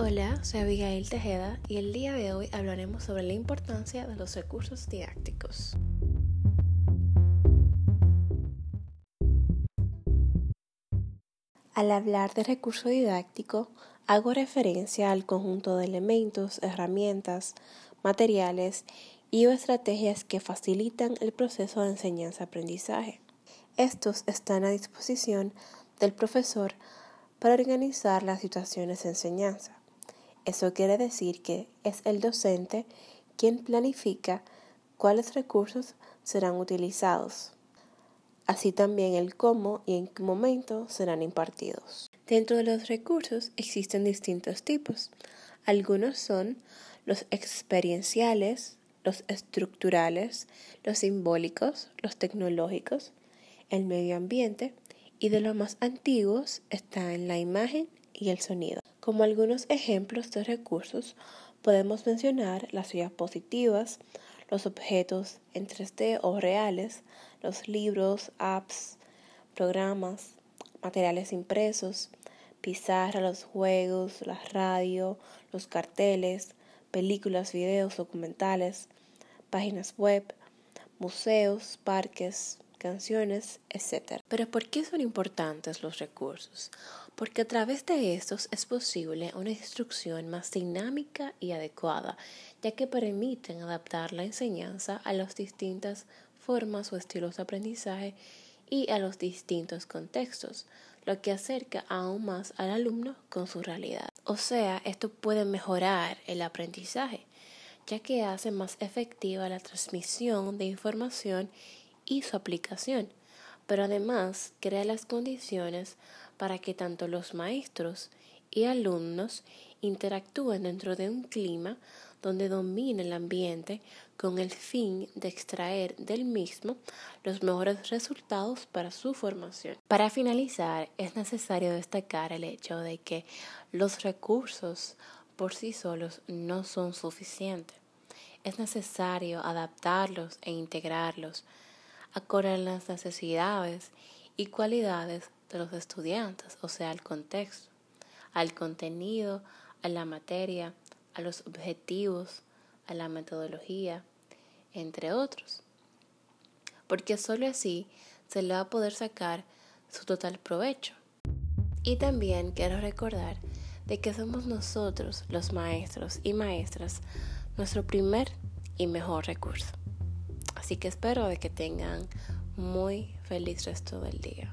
Hola, soy Abigail Tejeda y el día de hoy hablaremos sobre la importancia de los recursos didácticos. Al hablar de recurso didáctico, hago referencia al conjunto de elementos, herramientas, materiales y o estrategias que facilitan el proceso de enseñanza-aprendizaje. Estos están a disposición del profesor para organizar las situaciones de enseñanza. Eso quiere decir que es el docente quien planifica cuáles recursos serán utilizados, así también el cómo y en qué momento serán impartidos. Dentro de los recursos existen distintos tipos. Algunos son los experienciales, los estructurales, los simbólicos, los tecnológicos, el medio ambiente y de los más antiguos están la imagen y el sonido. Como algunos ejemplos de recursos podemos mencionar las diapositivas, los objetos en 3D o reales, los libros, apps, programas, materiales impresos, pizarra, los juegos, la radio, los carteles, películas, videos, documentales, páginas web, museos, parques, canciones, etc. Pero ¿por qué son importantes los recursos? Porque a través de estos es posible una instrucción más dinámica y adecuada, ya que permiten adaptar la enseñanza a las distintas formas o estilos de aprendizaje y a los distintos contextos, lo que acerca aún más al alumno con su realidad. O sea, esto puede mejorar el aprendizaje, ya que hace más efectiva la transmisión de información y su aplicación, pero además crea las condiciones para que tanto los maestros y alumnos interactúen dentro de un clima donde domine el ambiente con el fin de extraer del mismo los mejores resultados para su formación. Para finalizar, es necesario destacar el hecho de que los recursos por sí solos no son suficientes. Es necesario adaptarlos e integrarlos acorde a las necesidades y cualidades de los estudiantes, o sea, al contexto, al contenido, a la materia, a los objetivos, a la metodología, entre otros. Porque solo así se le va a poder sacar su total provecho. Y también quiero recordar de que somos nosotros, los maestros y maestras, nuestro primer y mejor recurso. Así que espero de que tengan muy feliz resto del día.